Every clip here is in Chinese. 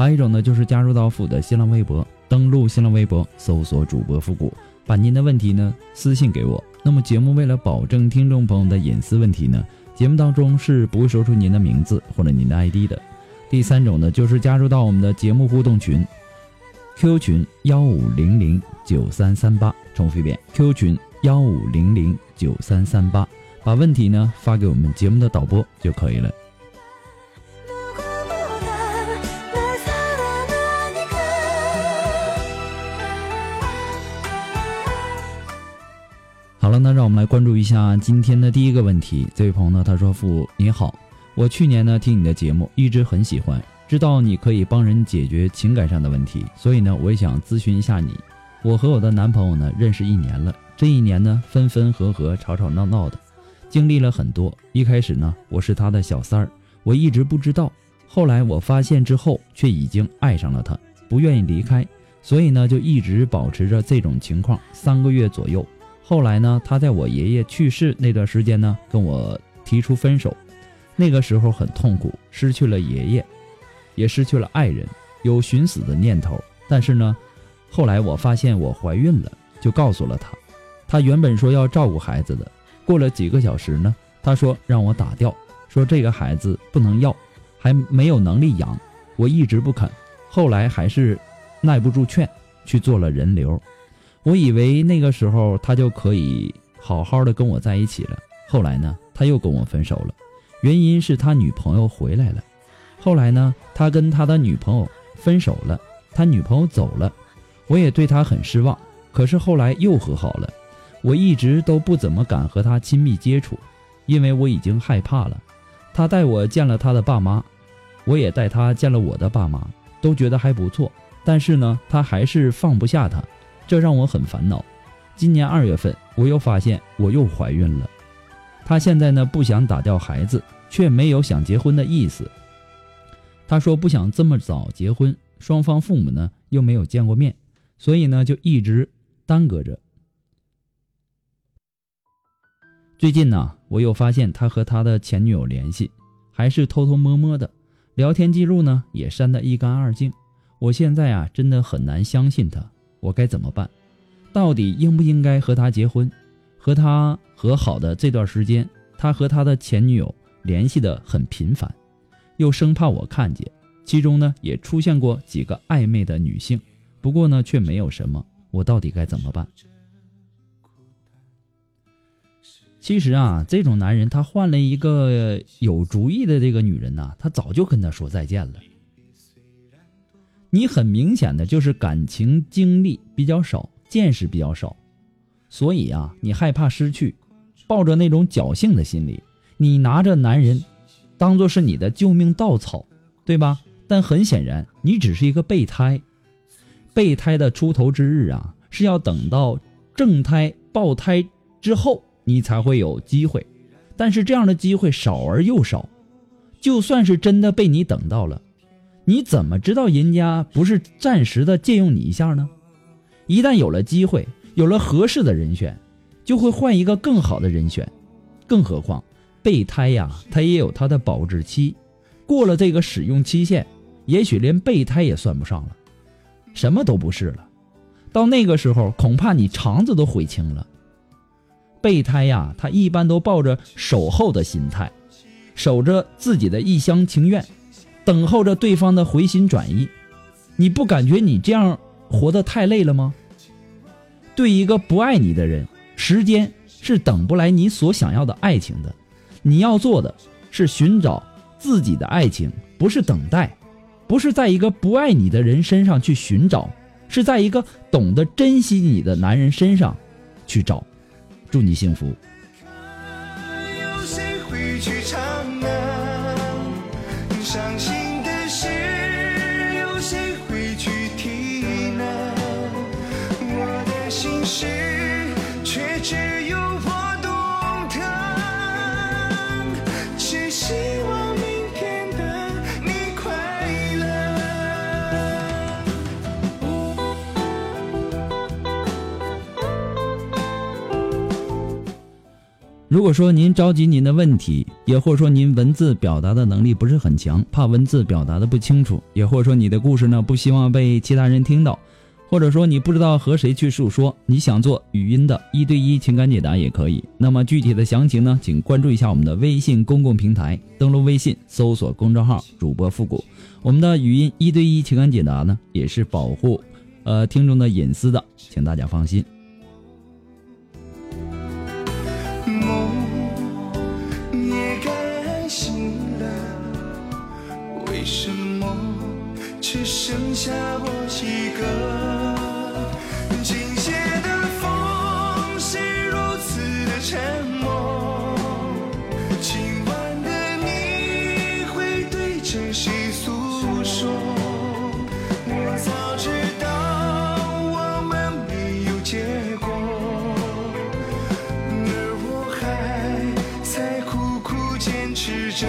还有一种呢，就是加入到复古的新浪微博。登录新浪微博，搜索主播复古，把您的问题呢私信给我。那么节目为了保证听众朋友的隐私问题呢，节目当中是不会说出您的名字或者您的 ID 的。第三种呢，就是加入到我们的节目互动群，Q 群幺五零零九三三八，重复一遍，Q 群幺五零零九三三八，把问题呢发给我们节目的导播就可以了。好了，那让我们来关注一下今天的第一个问题。这位朋友呢，他说：“父你好，我去年呢听你的节目，一直很喜欢，知道你可以帮人解决情感上的问题，所以呢，我也想咨询一下你。我和我的男朋友呢认识一年了，这一年呢分分合合，吵吵闹闹的，经历了很多。一开始呢，我是他的小三儿，我一直不知道，后来我发现之后，却已经爱上了他，不愿意离开，所以呢，就一直保持着这种情况，三个月左右。”后来呢，他在我爷爷去世那段时间呢，跟我提出分手。那个时候很痛苦，失去了爷爷，也失去了爱人，有寻死的念头。但是呢，后来我发现我怀孕了，就告诉了他。他原本说要照顾孩子的，过了几个小时呢，他说让我打掉，说这个孩子不能要，还没有能力养。我一直不肯，后来还是耐不住劝，去做了人流。我以为那个时候他就可以好好的跟我在一起了。后来呢，他又跟我分手了，原因是他女朋友回来了。后来呢，他跟他的女朋友分手了，他女朋友走了，我也对他很失望。可是后来又和好了，我一直都不怎么敢和他亲密接触，因为我已经害怕了。他带我见了他的爸妈，我也带他见了我的爸妈，都觉得还不错。但是呢，他还是放不下他。这让我很烦恼。今年二月份，我又发现我又怀孕了。他现在呢不想打掉孩子，却没有想结婚的意思。他说不想这么早结婚，双方父母呢又没有见过面，所以呢就一直耽搁着。最近呢，我又发现他和他的前女友联系，还是偷偷摸摸的，聊天记录呢也删得一干二净。我现在啊真的很难相信他。我该怎么办？到底应不应该和他结婚？和他和好的这段时间，他和他的前女友联系的很频繁，又生怕我看见。其中呢，也出现过几个暧昧的女性，不过呢，却没有什么。我到底该怎么办？其实啊，这种男人他换了一个有主意的这个女人呐，他早就跟他说再见了。你很明显的就是感情经历比较少，见识比较少，所以啊，你害怕失去，抱着那种侥幸的心理，你拿着男人当做是你的救命稻草，对吧？但很显然，你只是一个备胎，备胎的出头之日啊，是要等到正胎爆胎之后，你才会有机会。但是这样的机会少而又少，就算是真的被你等到了。你怎么知道人家不是暂时的借用你一下呢？一旦有了机会，有了合适的人选，就会换一个更好的人选。更何况备胎呀，它也有它的保质期，过了这个使用期限，也许连备胎也算不上了，什么都不是了。到那个时候，恐怕你肠子都悔青了。备胎呀，他一般都抱着守候的心态，守着自己的一厢情愿。等候着对方的回心转意。你不感觉你这样活得太累了吗？对一个不爱你的人，时间是等不来你所想要的爱情的。你要做的是寻找自己的爱情，不是等待，不是在一个不爱你的人身上去寻找，是在一个懂得珍惜你的男人身上去找。祝你幸福。如果说您着急您的问题，也或者说您文字表达的能力不是很强，怕文字表达的不清楚，也或者说你的故事呢不希望被其他人听到，或者说你不知道和谁去诉说，你想做语音的一对一情感解答也可以。那么具体的详情呢，请关注一下我们的微信公共平台，登录微信搜索公众号主播复古。我们的语音一对一情感解答呢，也是保护呃听众的隐私的，请大家放心。只剩下我一个？今夜的风是如此的沉默，今晚的你会对着谁诉说？我早知道我们没有结果。而我还在苦苦坚持着，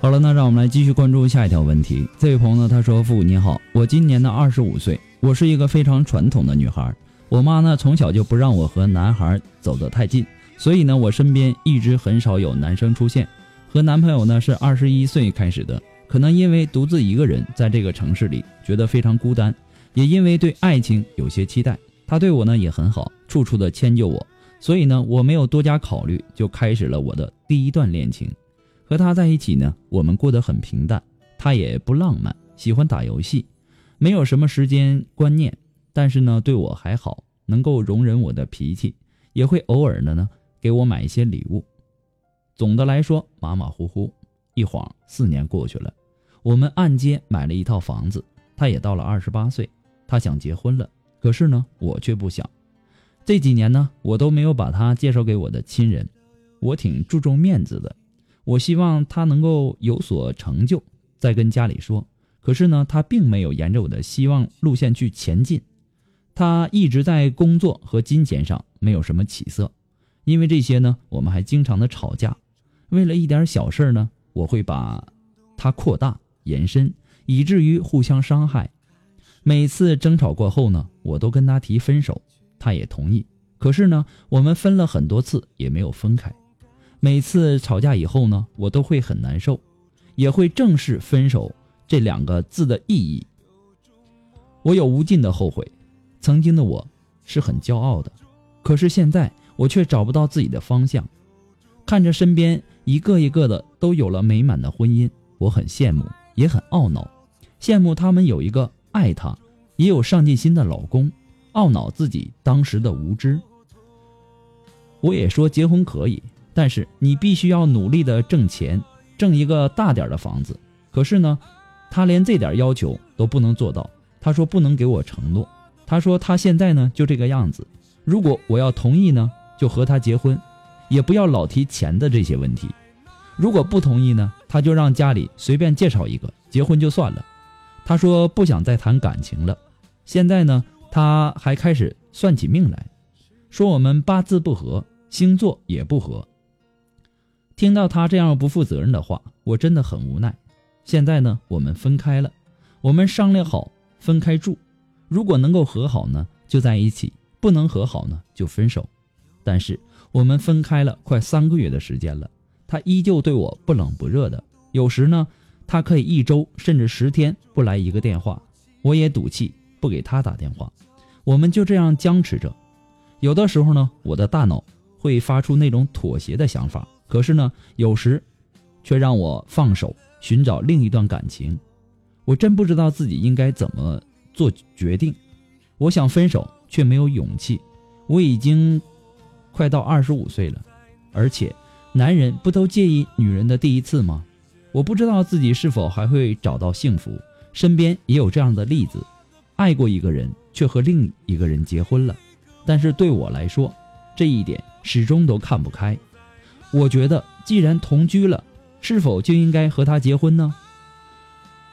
好了，那让我们来继续关注下一条问题。这位朋友呢，他说：“父母您好，我今年呢二十五岁，我是一个非常传统的女孩。我妈呢从小就不让我和男孩走得太近，所以呢我身边一直很少有男生出现。和男朋友呢是二十一岁开始的，可能因为独自一个人在这个城市里觉得非常孤单，也因为对爱情有些期待。他对我呢也很好，处处的迁就我，所以呢我没有多加考虑，就开始了我的第一段恋情。和他在一起呢，我们过得很平淡，他也不浪漫，喜欢打游戏，没有什么时间观念，但是呢对我还好，能够容忍我的脾气，也会偶尔的呢给我买一些礼物。总的来说马马虎虎。一晃四年过去了，我们按揭买了一套房子，他也到了二十八岁，他想结婚了，可是呢我却不想。这几年呢我都没有把他介绍给我的亲人，我挺注重面子的。我希望他能够有所成就，再跟家里说。可是呢，他并没有沿着我的希望路线去前进，他一直在工作和金钱上没有什么起色。因为这些呢，我们还经常的吵架。为了一点小事呢，我会把它扩大延伸，以至于互相伤害。每次争吵过后呢，我都跟他提分手，他也同意。可是呢，我们分了很多次也没有分开。每次吵架以后呢，我都会很难受，也会正视分手这两个字的意义。我有无尽的后悔，曾经的我是很骄傲的，可是现在我却找不到自己的方向。看着身边一个一个的都有了美满的婚姻，我很羡慕，也很懊恼。羡慕他们有一个爱他，也有上进心的老公，懊恼自己当时的无知。我也说结婚可以。但是你必须要努力的挣钱，挣一个大点的房子。可是呢，他连这点要求都不能做到。他说不能给我承诺。他说他现在呢就这个样子。如果我要同意呢，就和他结婚，也不要老提钱的这些问题。如果不同意呢，他就让家里随便介绍一个结婚就算了。他说不想再谈感情了。现在呢，他还开始算起命来，说我们八字不合，星座也不合。听到他这样不负责任的话，我真的很无奈。现在呢，我们分开了，我们商量好分开住。如果能够和好呢，就在一起；不能和好呢，就分手。但是我们分开了快三个月的时间了，他依旧对我不冷不热的。有时呢，他可以一周甚至十天不来一个电话，我也赌气不给他打电话。我们就这样僵持着。有的时候呢，我的大脑会发出那种妥协的想法，可是呢，有时却让我放手寻找另一段感情。我真不知道自己应该怎么做决定。我想分手，却没有勇气。我已经快到二十五岁了，而且男人不都介意女人的第一次吗？我不知道自己是否还会找到幸福。身边也有这样的例子，爱过一个人，却和另一个人结婚了。但是对我来说，这一点始终都看不开。我觉得，既然同居了，是否就应该和他结婚呢？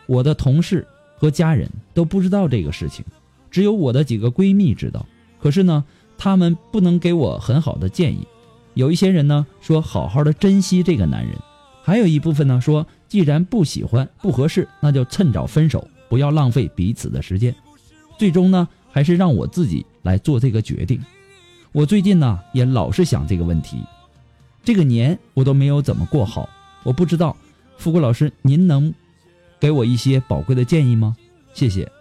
我的同事和家人都不知道这个事情，只有我的几个闺蜜知道。可是呢，他们不能给我很好的建议。有一些人呢说，好好的珍惜这个男人；还有一部分呢说，既然不喜欢、不合适，那就趁早分手，不要浪费彼此的时间。最终呢？还是让我自己来做这个决定。我最近呢也老是想这个问题，这个年我都没有怎么过好。我不知道，富贵老师，您能给我一些宝贵的建议吗？谢谢。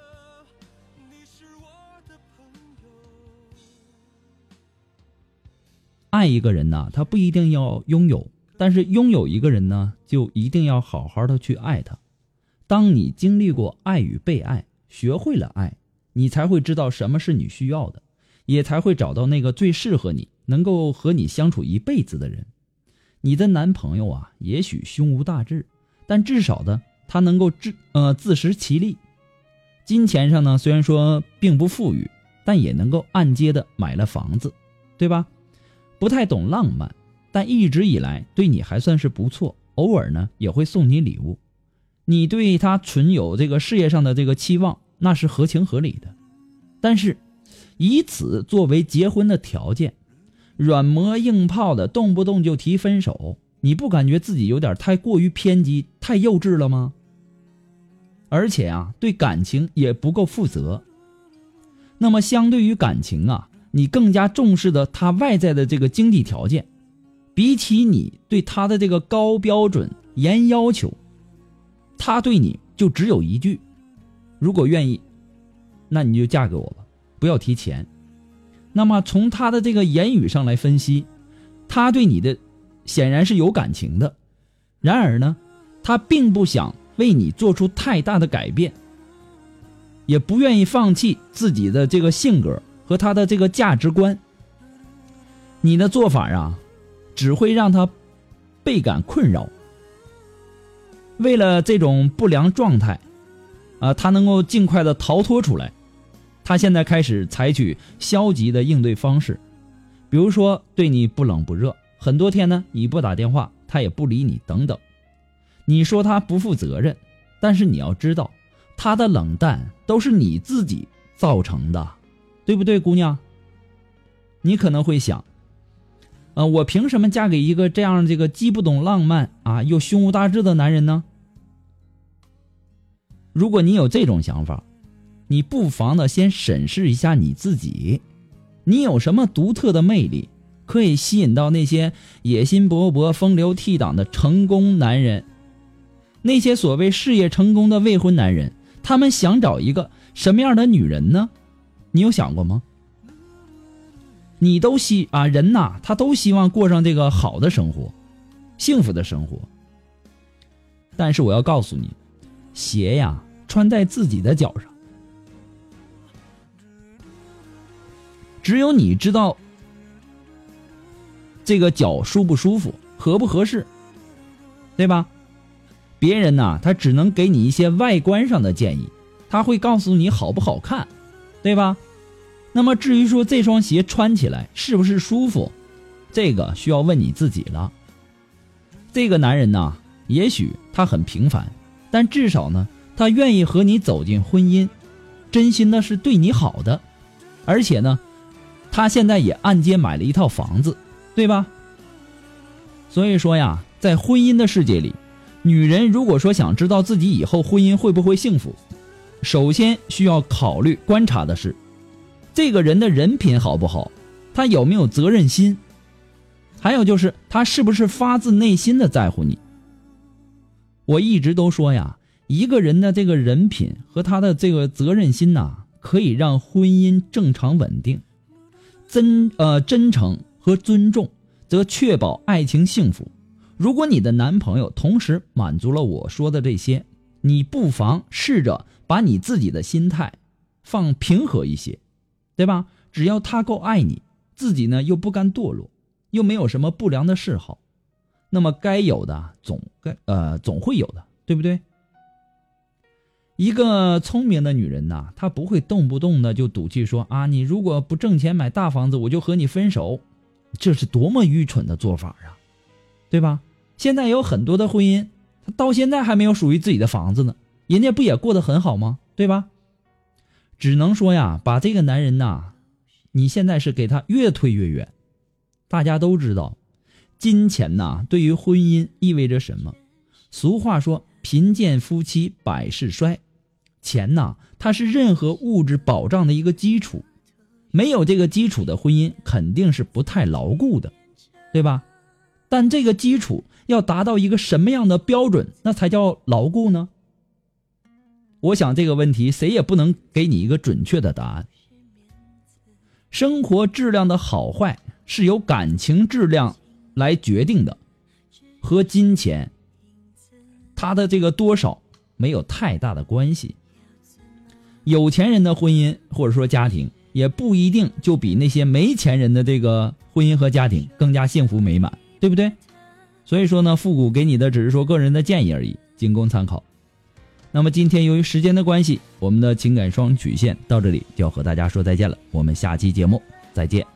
爱一个人呢，他不一定要拥有，但是拥有一个人呢，就一定要好好的去爱他。当你经历过爱与被爱，学会了爱。你才会知道什么是你需要的，也才会找到那个最适合你、能够和你相处一辈子的人。你的男朋友啊，也许胸无大志，但至少的他能够自呃自食其力。金钱上呢，虽然说并不富裕，但也能够按揭的买了房子，对吧？不太懂浪漫，但一直以来对你还算是不错，偶尔呢也会送你礼物。你对他存有这个事业上的这个期望。那是合情合理的，但是以此作为结婚的条件，软磨硬泡的，动不动就提分手，你不感觉自己有点太过于偏激、太幼稚了吗？而且啊，对感情也不够负责。那么，相对于感情啊，你更加重视的他外在的这个经济条件，比起你对他的这个高标准、严要求，他对你就只有一句。如果愿意，那你就嫁给我吧，不要提钱。那么从他的这个言语上来分析，他对你的显然是有感情的。然而呢，他并不想为你做出太大的改变，也不愿意放弃自己的这个性格和他的这个价值观。你的做法啊，只会让他倍感困扰。为了这种不良状态。啊，他能够尽快的逃脱出来。他现在开始采取消极的应对方式，比如说对你不冷不热，很多天呢你不打电话，他也不理你等等。你说他不负责任，但是你要知道，他的冷淡都是你自己造成的，对不对，姑娘？你可能会想，呃，我凭什么嫁给一个这样这个既不懂浪漫啊又胸无大志的男人呢？如果你有这种想法，你不妨的先审视一下你自己，你有什么独特的魅力，可以吸引到那些野心勃勃、风流倜傥的成功男人？那些所谓事业成功的未婚男人，他们想找一个什么样的女人呢？你有想过吗？你都希啊，人呐，他都希望过上这个好的生活，幸福的生活。但是我要告诉你。鞋呀，穿在自己的脚上，只有你知道这个脚舒不舒服，合不合适，对吧？别人呐，他只能给你一些外观上的建议，他会告诉你好不好看，对吧？那么至于说这双鞋穿起来是不是舒服，这个需要问你自己了。这个男人呐，也许他很平凡。但至少呢，他愿意和你走进婚姻，真心的是对你好的，而且呢，他现在也按揭买了一套房子，对吧？所以说呀，在婚姻的世界里，女人如果说想知道自己以后婚姻会不会幸福，首先需要考虑观察的是，这个人的人品好不好，他有没有责任心，还有就是他是不是发自内心的在乎你。我一直都说呀，一个人的这个人品和他的这个责任心呐，可以让婚姻正常稳定。真呃真诚和尊重则确保爱情幸福。如果你的男朋友同时满足了我说的这些，你不妨试着把你自己的心态放平和一些，对吧？只要他够爱你，自己呢又不甘堕落，又没有什么不良的嗜好，那么该有的总该呃总会有的，对不对？一个聪明的女人呐，她不会动不动的就赌气说啊，你如果不挣钱买大房子，我就和你分手，这是多么愚蠢的做法啊，对吧？现在有很多的婚姻，他到现在还没有属于自己的房子呢，人家不也过得很好吗？对吧？只能说呀，把这个男人呐，你现在是给他越推越远。大家都知道，金钱呐，对于婚姻意味着什么？俗话说，贫贱夫妻百事衰。钱呐，它是任何物质保障的一个基础，没有这个基础的婚姻肯定是不太牢固的，对吧？但这个基础要达到一个什么样的标准，那才叫牢固呢？我想这个问题谁也不能给你一个准确的答案。生活质量的好坏是由感情质量来决定的，和金钱它的这个多少没有太大的关系。有钱人的婚姻或者说家庭也不一定就比那些没钱人的这个婚姻和家庭更加幸福美满，对不对？所以说呢，复古给你的只是说个人的建议而已，仅供参考。那么今天由于时间的关系，我们的情感双曲线到这里就要和大家说再见了。我们下期节目再见。